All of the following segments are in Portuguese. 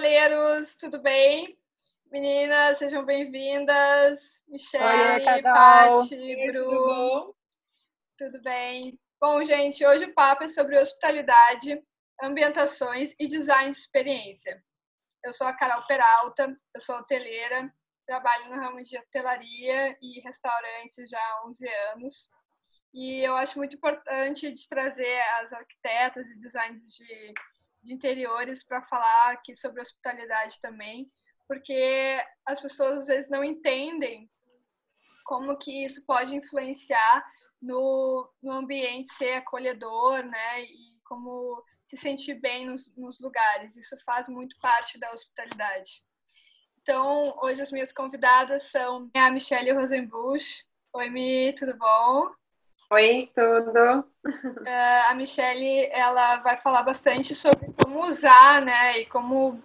hospitaleiros, tudo bem? Meninas, sejam bem-vindas. Michelle, Paty, Bru. Tudo, tudo bem? Bom, gente, hoje o papo é sobre hospitalidade, ambientações e design de experiência. Eu sou a Carol Peralta, eu sou hoteleira, trabalho no ramo de hotelaria e restaurantes já há 11 anos. E eu acho muito importante de trazer as arquitetas e designers de de interiores para falar aqui sobre hospitalidade também, porque as pessoas às vezes não entendem como que isso pode influenciar no, no ambiente ser acolhedor, né? E como se sentir bem nos, nos lugares. Isso faz muito parte da hospitalidade. Então, hoje as minhas convidadas são a Michelle Rosenbusch. Oi, Mi, tudo bom? Oi, tudo. Uh, a Michelle, ela vai falar bastante sobre como usar, né, e como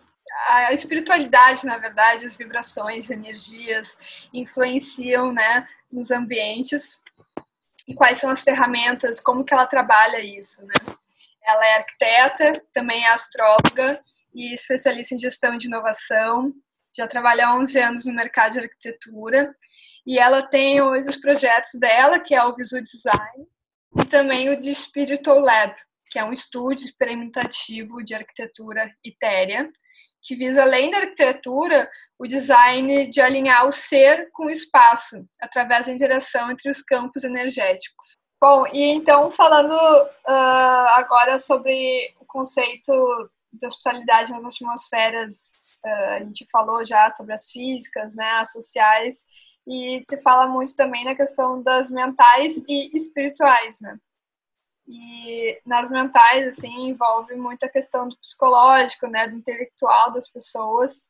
a espiritualidade, na verdade, as vibrações, energias influenciam, né, nos ambientes e quais são as ferramentas, como que ela trabalha isso, né? Ela é arquiteta, também é astróloga e especialista em gestão de inovação. Já trabalha há 11 anos no mercado de arquitetura e ela tem hoje os projetos dela, que é o Visu Design, e também o de Spiritual Lab, que é um estúdio experimentativo de arquitetura etérea, que visa, além da arquitetura, o design de alinhar o ser com o espaço, através da interação entre os campos energéticos. Bom, e então, falando uh, agora sobre o conceito de hospitalidade nas atmosferas, uh, a gente falou já sobre as físicas, né, as sociais, e se fala muito também na questão das mentais e espirituais, né? E nas mentais, assim, envolve muito a questão do psicológico, né, do intelectual das pessoas,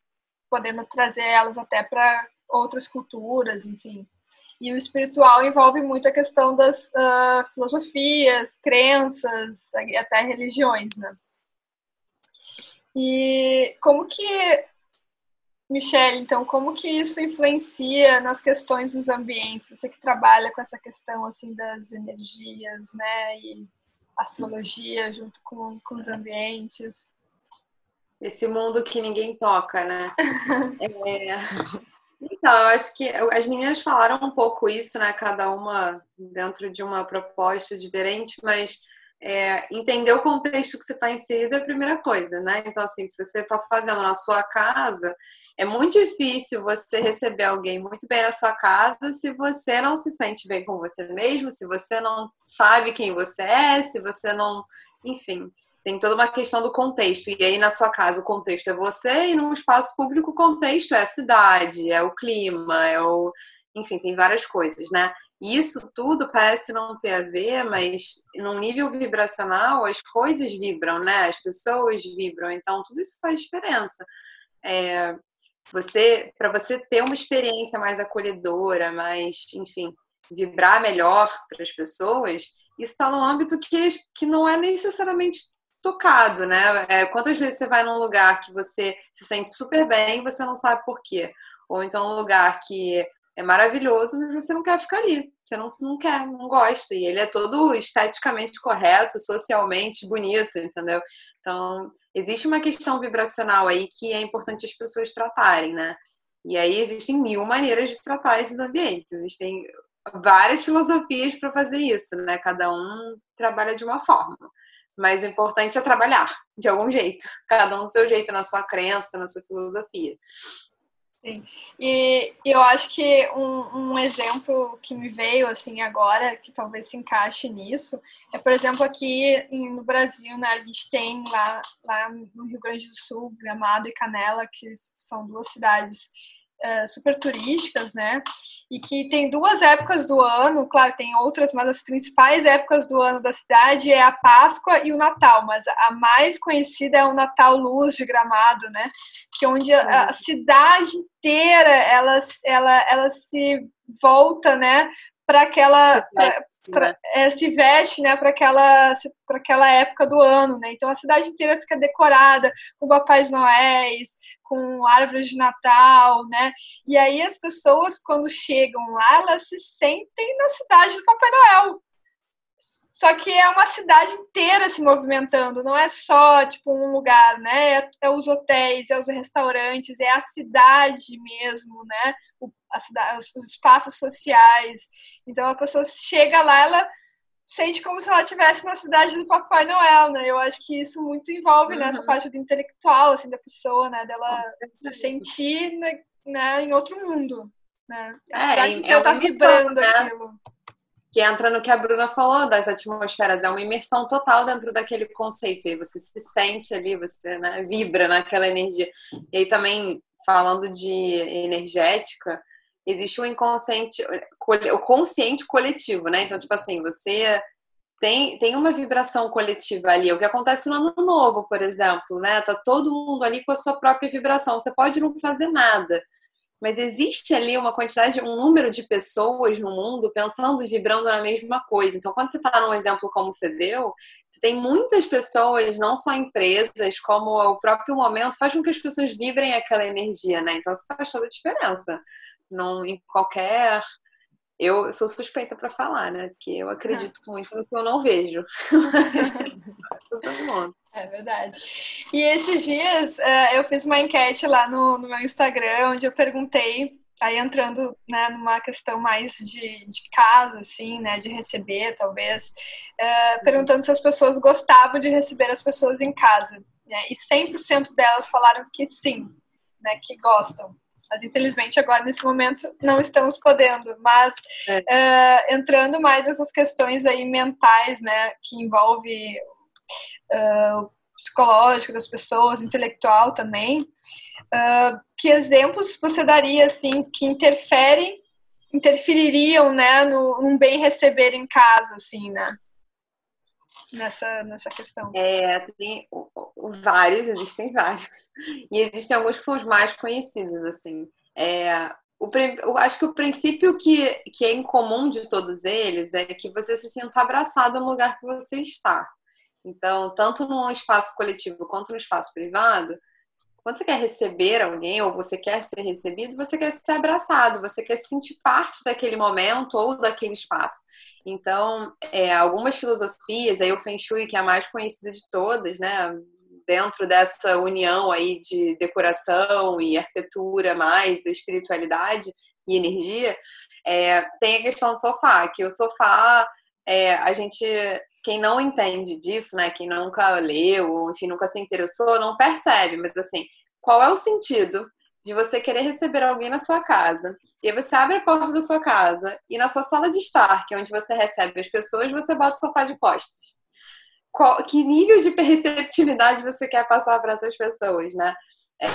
podendo trazer elas até para outras culturas, enfim. E o espiritual envolve muito a questão das uh, filosofias, crenças, até religiões, né? E como que Michelle, então, como que isso influencia nas questões dos ambientes? Você que trabalha com essa questão assim das energias, né, e astrologia junto com, com os ambientes. Esse mundo que ninguém toca, né? é... Então, eu acho que as meninas falaram um pouco isso, né? Cada uma dentro de uma proposta diferente, mas é, entender o contexto que você está inserido é a primeira coisa, né? Então, assim, se você está fazendo na sua casa, é muito difícil você receber alguém muito bem na sua casa se você não se sente bem com você mesmo, se você não sabe quem você é, se você não. Enfim, tem toda uma questão do contexto. E aí, na sua casa, o contexto é você, e no espaço público, o contexto é a cidade, é o clima, é o. Enfim, tem várias coisas, né? Isso tudo parece não ter a ver, mas num nível vibracional as coisas vibram, né? As pessoas vibram, então tudo isso faz diferença. É, você para você ter uma experiência mais acolhedora, mais, enfim, vibrar melhor para as pessoas, isso está num âmbito que, que não é necessariamente tocado, né? É, quantas vezes você vai num lugar que você se sente super bem e você não sabe por quê? Ou então um lugar que é maravilhoso, mas você não quer ficar ali. Você não, não quer, não gosta. E ele é todo esteticamente correto, socialmente bonito, entendeu? Então, existe uma questão vibracional aí que é importante as pessoas tratarem, né? E aí existem mil maneiras de tratar esses ambientes. Existem várias filosofias para fazer isso, né? Cada um trabalha de uma forma. Mas o importante é trabalhar de algum jeito, cada um do seu jeito, na sua crença, na sua filosofia. Sim. E eu acho que um, um, exemplo que me veio assim agora, que talvez se encaixe nisso, é, por exemplo, aqui no Brasil, né, a gente tem lá, lá no Rio Grande do Sul, Gramado e Canela, que são duas cidades é, super turísticas, né? E que tem duas épocas do ano, claro, tem outras, mas as principais épocas do ano da cidade é a Páscoa e o Natal, mas a mais conhecida é o Natal Luz de Gramado, né? Que é onde a, a cidade inteira ela, ela, ela se volta, né, para aquela pra, pra, é, se veste né para aquela para aquela época do ano né? Então a cidade inteira fica decorada com papais noéis com árvores de Natal né? E aí as pessoas quando chegam lá elas se sentem na cidade do Papai Noel só que é uma cidade inteira se movimentando, não é só tipo um lugar, né? É, é os hotéis, é os restaurantes, é a cidade mesmo, né? O, cidade, os espaços sociais. Então a pessoa chega lá, ela sente como se ela estivesse na cidade do Papai Noel, né? Eu acho que isso muito envolve uhum. nessa parte do intelectual, assim, da pessoa, né? Dela se sentir né, né, em outro mundo, né? A é, cidade inteira é tá vibrando né? aquilo que entra no que a Bruna falou das atmosferas, é uma imersão total dentro daquele conceito, e você se sente ali, você né, vibra naquela energia. E aí também, falando de energética, existe o inconsciente, o consciente coletivo, né? Então, tipo assim, você tem, tem uma vibração coletiva ali. O que acontece no ano novo, por exemplo, né? Tá todo mundo ali com a sua própria vibração. Você pode não fazer nada, mas existe ali uma quantidade, um número de pessoas no mundo pensando e vibrando na mesma coisa. Então, quando você está num exemplo como você deu, você tem muitas pessoas, não só empresas, como o próprio momento, faz com que as pessoas vibrem aquela energia, né? Então, isso faz toda a diferença. Não, em qualquer. Eu sou suspeita para falar, né? Porque eu acredito muito no que eu não vejo. É verdade. E esses dias uh, eu fiz uma enquete lá no, no meu Instagram, onde eu perguntei, aí entrando né, numa questão mais de, de casa, assim, né, de receber, talvez, uh, perguntando se as pessoas gostavam de receber as pessoas em casa. Né, e 100% delas falaram que sim, né, que gostam. Mas infelizmente agora nesse momento não estamos podendo. Mas é. uh, entrando mais nessas questões aí mentais, né, que envolve uh, psicológico das pessoas, intelectual também. Uh, que exemplos você daria assim que interferem, interfeririam, né, no num bem receber em casa, assim, né? Nessa, nessa questão. É, tem vários, existem vários. E existem alguns que são os mais conhecidos, assim. É, o, eu acho que o princípio que, que é comum de todos eles é que você se sinta abraçado no lugar que você está. Então, tanto no espaço coletivo quanto no espaço privado, quando você quer receber alguém ou você quer ser recebido, você quer ser abraçado, você quer se sentir parte daquele momento ou daquele espaço. Então, é, algumas filosofias, aí o Feng Shui, que é a mais conhecida de todas, né? Dentro dessa união aí de decoração e arquitetura, mais espiritualidade e energia, é, tem a questão do sofá, que o sofá, é, a gente quem não entende disso, né, quem nunca leu, enfim, nunca se interessou, não percebe, mas assim, qual é o sentido de você querer receber alguém na sua casa? E aí você abre a porta da sua casa e na sua sala de estar, que é onde você recebe as pessoas, você bota o sofá de costas. Qual, que nível de receptividade você quer passar para essas pessoas, né?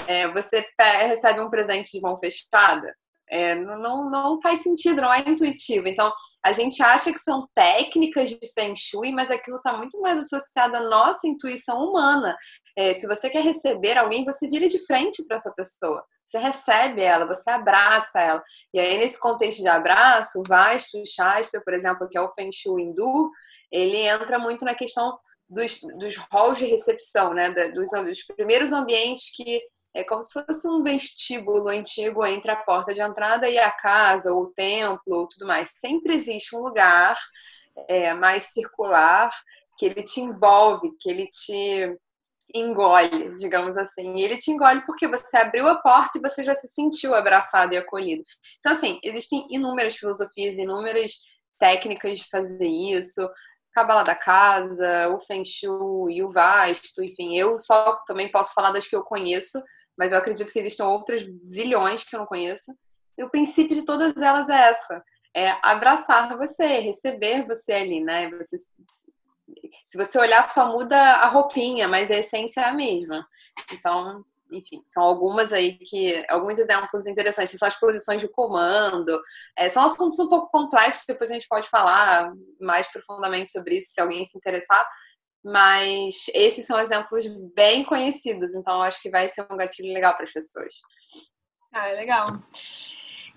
É, você recebe um presente de mão fechada, é, não, não faz sentido, não é intuitivo. Então, a gente acha que são técnicas de Feng Shui, mas aquilo está muito mais associado à nossa intuição humana. É, se você quer receber alguém, você vira de frente para essa pessoa. Você recebe ela, você abraça ela. E aí, nesse contexto de abraço, o Vastu Shastra, por exemplo, que é o Feng Shui hindu, ele entra muito na questão dos, dos halls de recepção, né? Dos, dos primeiros ambientes que é como se fosse um vestíbulo antigo entre a porta de entrada e a casa, ou o templo, ou tudo mais. Sempre existe um lugar é, mais circular que ele te envolve, que ele te engole, digamos assim. E ele te engole porque você abriu a porta e você já se sentiu abraçado e acolhido. Então, assim, existem inúmeras filosofias, inúmeras técnicas de fazer isso. Cabala da Casa, o Feng Shui, o Vasto, enfim, eu só também posso falar das que eu conheço, mas eu acredito que existam outras zilhões que eu não conheço. E o princípio de todas elas é essa: é abraçar você, receber você ali, né? Você, se você olhar, só muda a roupinha, mas a essência é a mesma. Então, enfim, são algumas aí que. alguns exemplos interessantes. São as posições de comando. É, são assuntos um pouco complexos, depois a gente pode falar mais profundamente sobre isso, se alguém se interessar. Mas esses são exemplos bem conhecidos, então acho que vai ser um gatilho legal para as pessoas. Ah, legal.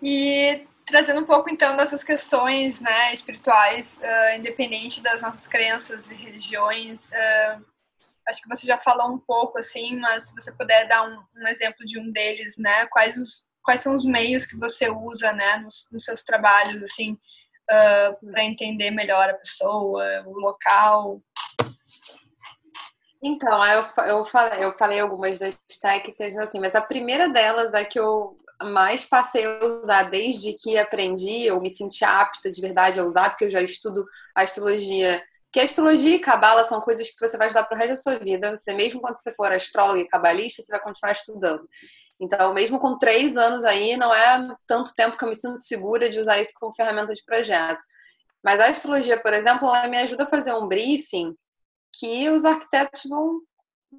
E trazendo um pouco então dessas questões né, espirituais, uh, independente das nossas crenças e religiões, uh, acho que você já falou um pouco assim, mas se você puder dar um, um, exemplo de um deles, né, quais os quais são os meios que você usa, né, nos, nos seus trabalhos assim uh, para entender melhor a pessoa, o local. Então, eu, eu, falei, eu falei algumas das técnicas, assim, mas a primeira delas é que eu mais passei a usar desde que aprendi, eu me senti apta de verdade a usar, porque eu já estudo astrologia. Que astrologia e cabala são coisas que você vai estudar pro resto da sua vida. Você, mesmo quando você for astrólogo e cabalista, você vai continuar estudando. Então, mesmo com três anos aí, não é tanto tempo que eu me sinto segura de usar isso como ferramenta de projeto. Mas a astrologia, por exemplo, ela me ajuda a fazer um briefing que os arquitetos vão,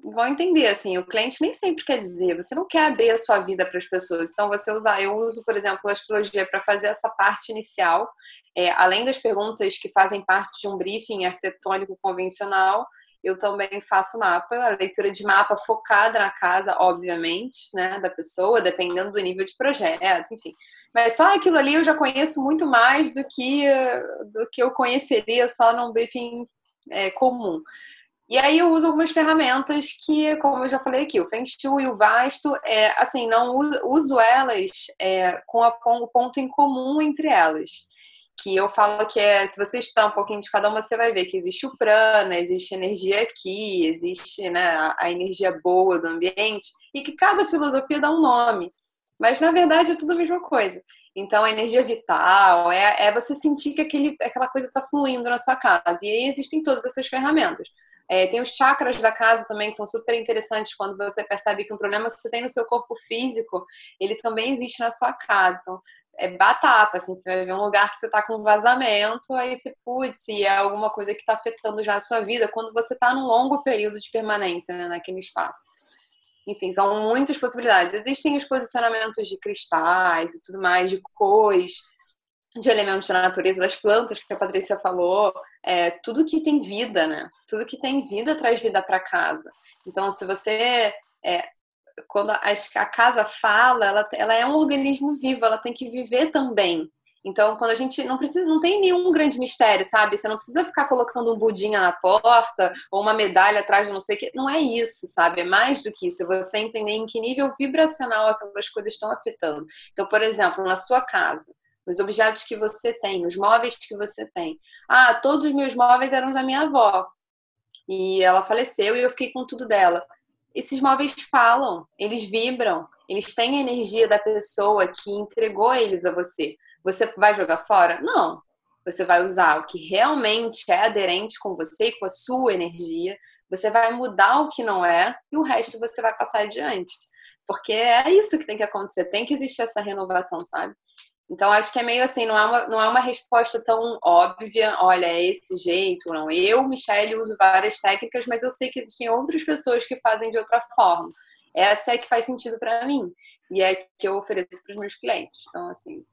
vão entender. Assim, o cliente nem sempre quer dizer, você não quer abrir a sua vida para as pessoas. Então, você usar, eu uso, por exemplo, a astrologia para fazer essa parte inicial, é, além das perguntas que fazem parte de um briefing arquitetônico convencional. Eu também faço mapa, a leitura de mapa focada na casa, obviamente, né, da pessoa, dependendo do nível de projeto, enfim. Mas só aquilo ali eu já conheço muito mais do que do que eu conheceria só num briefing é, comum. E aí eu uso algumas ferramentas que, como eu já falei aqui, o Feng Shui e o Vasto, é, assim, não uso elas é, com, o ponto em comum entre elas. Que eu falo que é, se você estudar um pouquinho de cada uma, você vai ver que existe o prana, existe energia aqui, existe né, a energia boa do ambiente, e que cada filosofia dá um nome. Mas na verdade é tudo a mesma coisa. Então, a energia vital é, é você sentir que aquele, aquela coisa está fluindo na sua casa. E aí existem todas essas ferramentas. É, tem os chakras da casa também, que são super interessantes quando você percebe que um problema que você tem no seu corpo físico, ele também existe na sua casa. Então, é batata, assim, você vai ver um lugar que você está com vazamento, aí você, putz, e é alguma coisa que está afetando já a sua vida, quando você está num longo período de permanência né, naquele espaço. Enfim, são muitas possibilidades. Existem os posicionamentos de cristais e tudo mais, de cores, de elementos da natureza, das plantas que a Patrícia falou, é, tudo que tem vida, né? Tudo que tem vida traz vida para casa. Então, se você. É, quando a, casa fala, ela, ela é um organismo vivo, ela tem que viver também. Então, quando a gente não precisa, não tem nenhum grande mistério, sabe? Você não precisa ficar colocando um budinha na porta ou uma medalha atrás de não sei o que. Não é isso, sabe? É mais do que isso. É você entender em que nível vibracional aquelas coisas estão afetando. Então, por exemplo, na sua casa, nos objetos que você tem, nos móveis que você tem. Ah, todos os meus móveis eram da minha avó. E ela faleceu e eu fiquei com tudo dela. Esses móveis falam, eles vibram, eles têm a energia da pessoa que entregou eles a você. Você vai jogar fora? Não. Você vai usar o que realmente é aderente com você e com a sua energia. Você vai mudar o que não é e o resto você vai passar adiante. Porque é isso que tem que acontecer. Tem que existir essa renovação, sabe? Então, acho que é meio assim, não é uma, não é uma resposta tão óbvia, olha, é esse jeito, não. Eu, Michelle, uso várias técnicas, mas eu sei que existem outras pessoas que fazem de outra forma. Essa é que faz sentido para mim e é que eu ofereço para os meus clientes. Então, assim,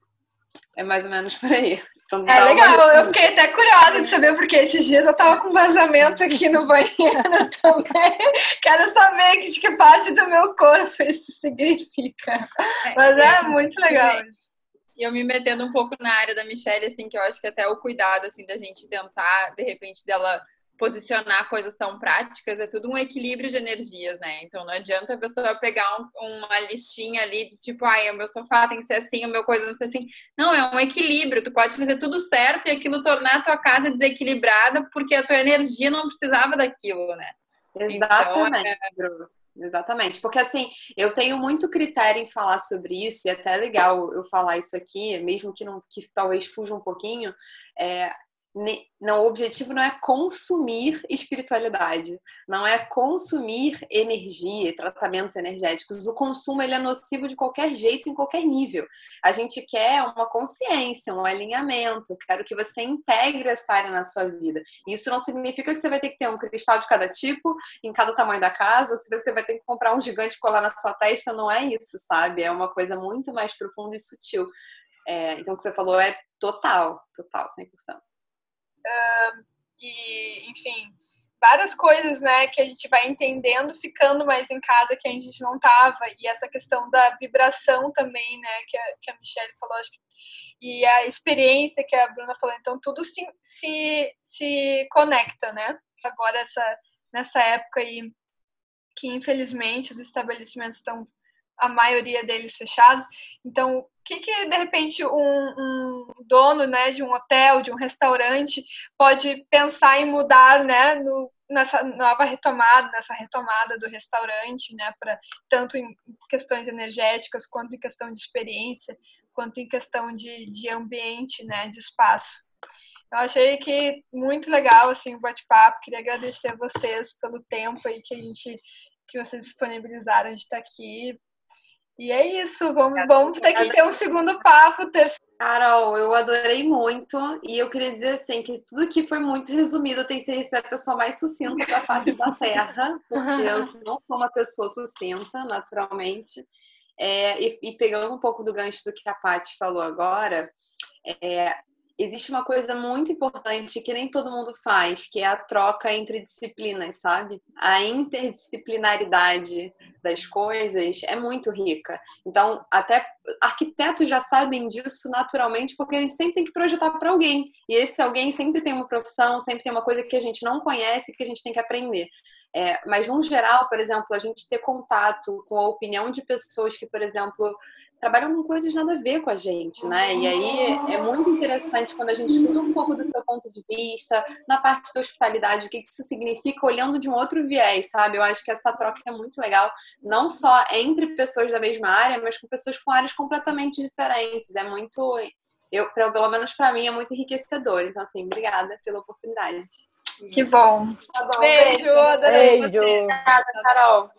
é mais ou menos por aí. Então, é legal, uma... eu fiquei até curiosa de saber, porque esses dias eu tava com vazamento aqui no banheiro também. Quero saber de que parte do meu corpo isso significa. É, Mas é, é muito legal isso. E eu me metendo um pouco na área da Michelle, assim, que eu acho que até o cuidado, assim, da gente tentar, de repente, dela posicionar coisas tão práticas, é tudo um equilíbrio de energias, né? Então não adianta a pessoa pegar um, uma listinha ali de tipo, ai, o meu sofá tem que ser assim, o meu coisa não ser assim. Não, é um equilíbrio. Tu pode fazer tudo certo e aquilo tornar a tua casa desequilibrada porque a tua energia não precisava daquilo, né? Exatamente, então, é... Exatamente, porque assim, eu tenho muito critério em falar sobre isso, e é até legal eu falar isso aqui, mesmo que não que talvez fuja um pouquinho, é, não, o objetivo não é consumir espiritualidade, não é consumir energia e tratamentos energéticos. O consumo ele é nocivo de qualquer jeito, em qualquer nível. A gente quer uma consciência, um alinhamento. Quero que você integre essa área na sua vida. Isso não significa que você vai ter que ter um cristal de cada tipo, em cada tamanho da casa, ou que você vai ter que comprar um gigante colar na sua testa. Não é isso, sabe? É uma coisa muito mais profunda e sutil. É, então, o que você falou é total, total, 100%. Uh, e, enfim, várias coisas, né, que a gente vai entendendo ficando mais em casa que a gente não tava. E essa questão da vibração também, né, que a, que a Michelle falou, acho que, e a experiência que a Bruna falou, então tudo se, se, se conecta, né, agora essa, nessa época aí que infelizmente os estabelecimentos estão a maioria deles fechados, então o que que de repente um, um dono né, de um hotel, de um restaurante, pode pensar em mudar né, no, nessa nova retomada, nessa retomada do restaurante, né, para tanto em questões energéticas quanto em questão de experiência, quanto em questão de, de ambiente, né, de espaço. Eu achei que muito legal assim o bate-papo. Queria agradecer a vocês pelo tempo aí que a gente que vocês disponibilizaram de estar aqui. E é isso, vamos, vamos ter que ter um segundo papo. Carol, eu adorei muito e eu queria dizer assim que tudo que foi muito resumido, eu tenho que ser a pessoa mais sucinta da face da Terra, porque eu não sou uma pessoa sucinta, naturalmente. É, e, e, pegando um pouco do gancho do que a Paty falou agora, é, existe uma coisa muito importante que nem todo mundo faz, que é a troca entre disciplinas, sabe? A interdisciplinaridade das coisas é muito rica. Então, até arquitetos já sabem disso naturalmente, porque a gente sempre tem que projetar para alguém. E esse alguém sempre tem uma profissão, sempre tem uma coisa que a gente não conhece que a gente tem que aprender. É, mas, no geral, por exemplo, a gente ter contato com a opinião de pessoas que, por exemplo, trabalham com coisas nada a ver com a gente, né? E aí é muito interessante quando a gente escuta um pouco do seu ponto de vista, na parte da hospitalidade, o que isso significa olhando de um outro viés, sabe? Eu acho que essa troca é muito legal, não só entre pessoas da mesma área, mas com pessoas com áreas completamente diferentes. É muito, eu, pelo menos para mim, é muito enriquecedor. Então, assim, obrigada pela oportunidade. Que bom. Tá bom beijo, adorei beijo. Obrigada, Carol.